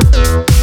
Música